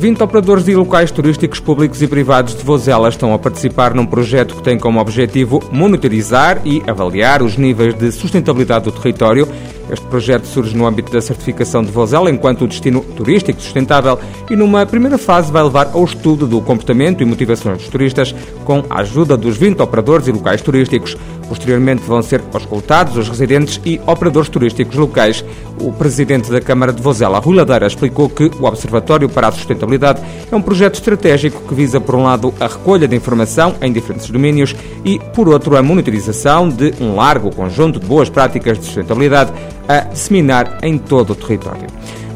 20 operadores e locais turísticos públicos e privados de Vozela estão a participar num projeto que tem como objetivo monitorizar e avaliar os níveis de sustentabilidade do território este projeto surge no âmbito da certificação de Vozela enquanto destino turístico sustentável e numa primeira fase vai levar ao estudo do comportamento e motivações dos turistas com a ajuda dos 20 operadores e locais turísticos. Posteriormente vão ser auscultados os residentes e operadores turísticos locais. O presidente da Câmara de Vozela, Rui Ladeira, explicou que o Observatório para a Sustentabilidade é um projeto estratégico que visa, por um lado, a recolha de informação em diferentes domínios e, por outro, a monitorização de um largo conjunto de boas práticas de sustentabilidade a disseminar em todo o território.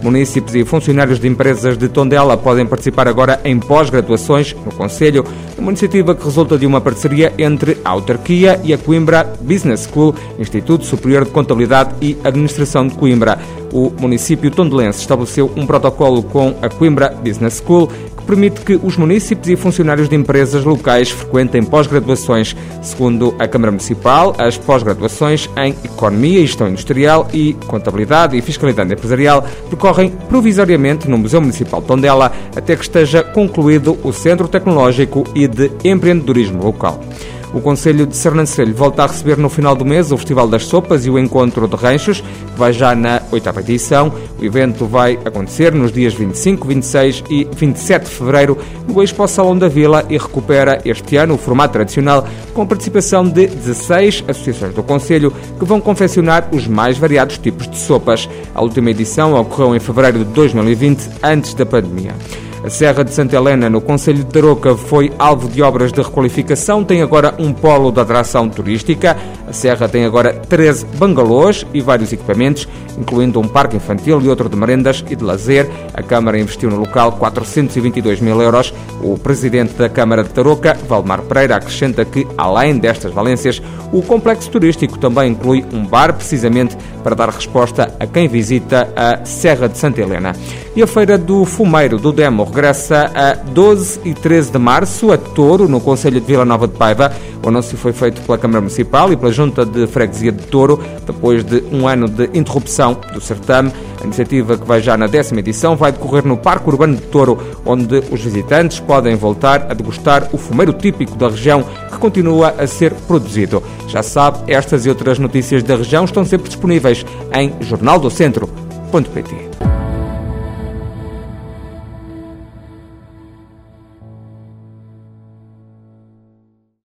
Municípios e funcionários de empresas de Tondela podem participar agora em pós-graduações no Conselho, uma iniciativa que resulta de uma parceria entre a autarquia e a Coimbra Business School, Instituto Superior de Contabilidade e Administração de Coimbra. O município tondelense estabeleceu um protocolo com a Coimbra Business School permite que os municípios e funcionários de empresas locais frequentem pós-graduações. Segundo a Câmara Municipal, as pós-graduações em Economia e Gestão Industrial e Contabilidade e Fiscalidade Empresarial decorrem provisoriamente no Museu Municipal de Tondela até que esteja concluído o Centro Tecnológico e de Empreendedorismo Local. O Conselho de Sernancelho volta a receber no final do mês o Festival das Sopas e o Encontro de Ranchos, que vai já na oitava edição. O evento vai acontecer nos dias 25, 26 e 27 de fevereiro no Expo Salão da Vila e recupera este ano o formato tradicional com a participação de 16 associações do Conselho que vão confeccionar os mais variados tipos de sopas. A última edição ocorreu em fevereiro de 2020, antes da pandemia. A Serra de Santa Helena, no Conselho de Tarouca, foi alvo de obras de requalificação, tem agora um polo de atração turística. A Serra tem agora 13 bangalôs e vários equipamentos, incluindo um parque infantil e outro de merendas e de lazer. A Câmara investiu no local 422 mil euros. O presidente da Câmara de Tarouca, Valdemar Pereira, acrescenta que, além destas valências, o complexo turístico também inclui um bar, precisamente para dar resposta a quem visita a Serra de Santa Helena. E a Feira do Fumeiro do Demo regressa a 12 e 13 de março a Touro, no Conselho de Vila Nova de Paiva. O anúncio foi feito pela Câmara Municipal e pela Junta de Freguesia de Touro, depois de um ano de interrupção do certame. A iniciativa, que vai já na décima edição, vai decorrer no Parque Urbano de Touro, onde os visitantes podem voltar a degustar o fumeiro típico da região, que continua a ser produzido. Já sabe, estas e outras notícias da região estão sempre disponíveis em jornaldocentro.pt.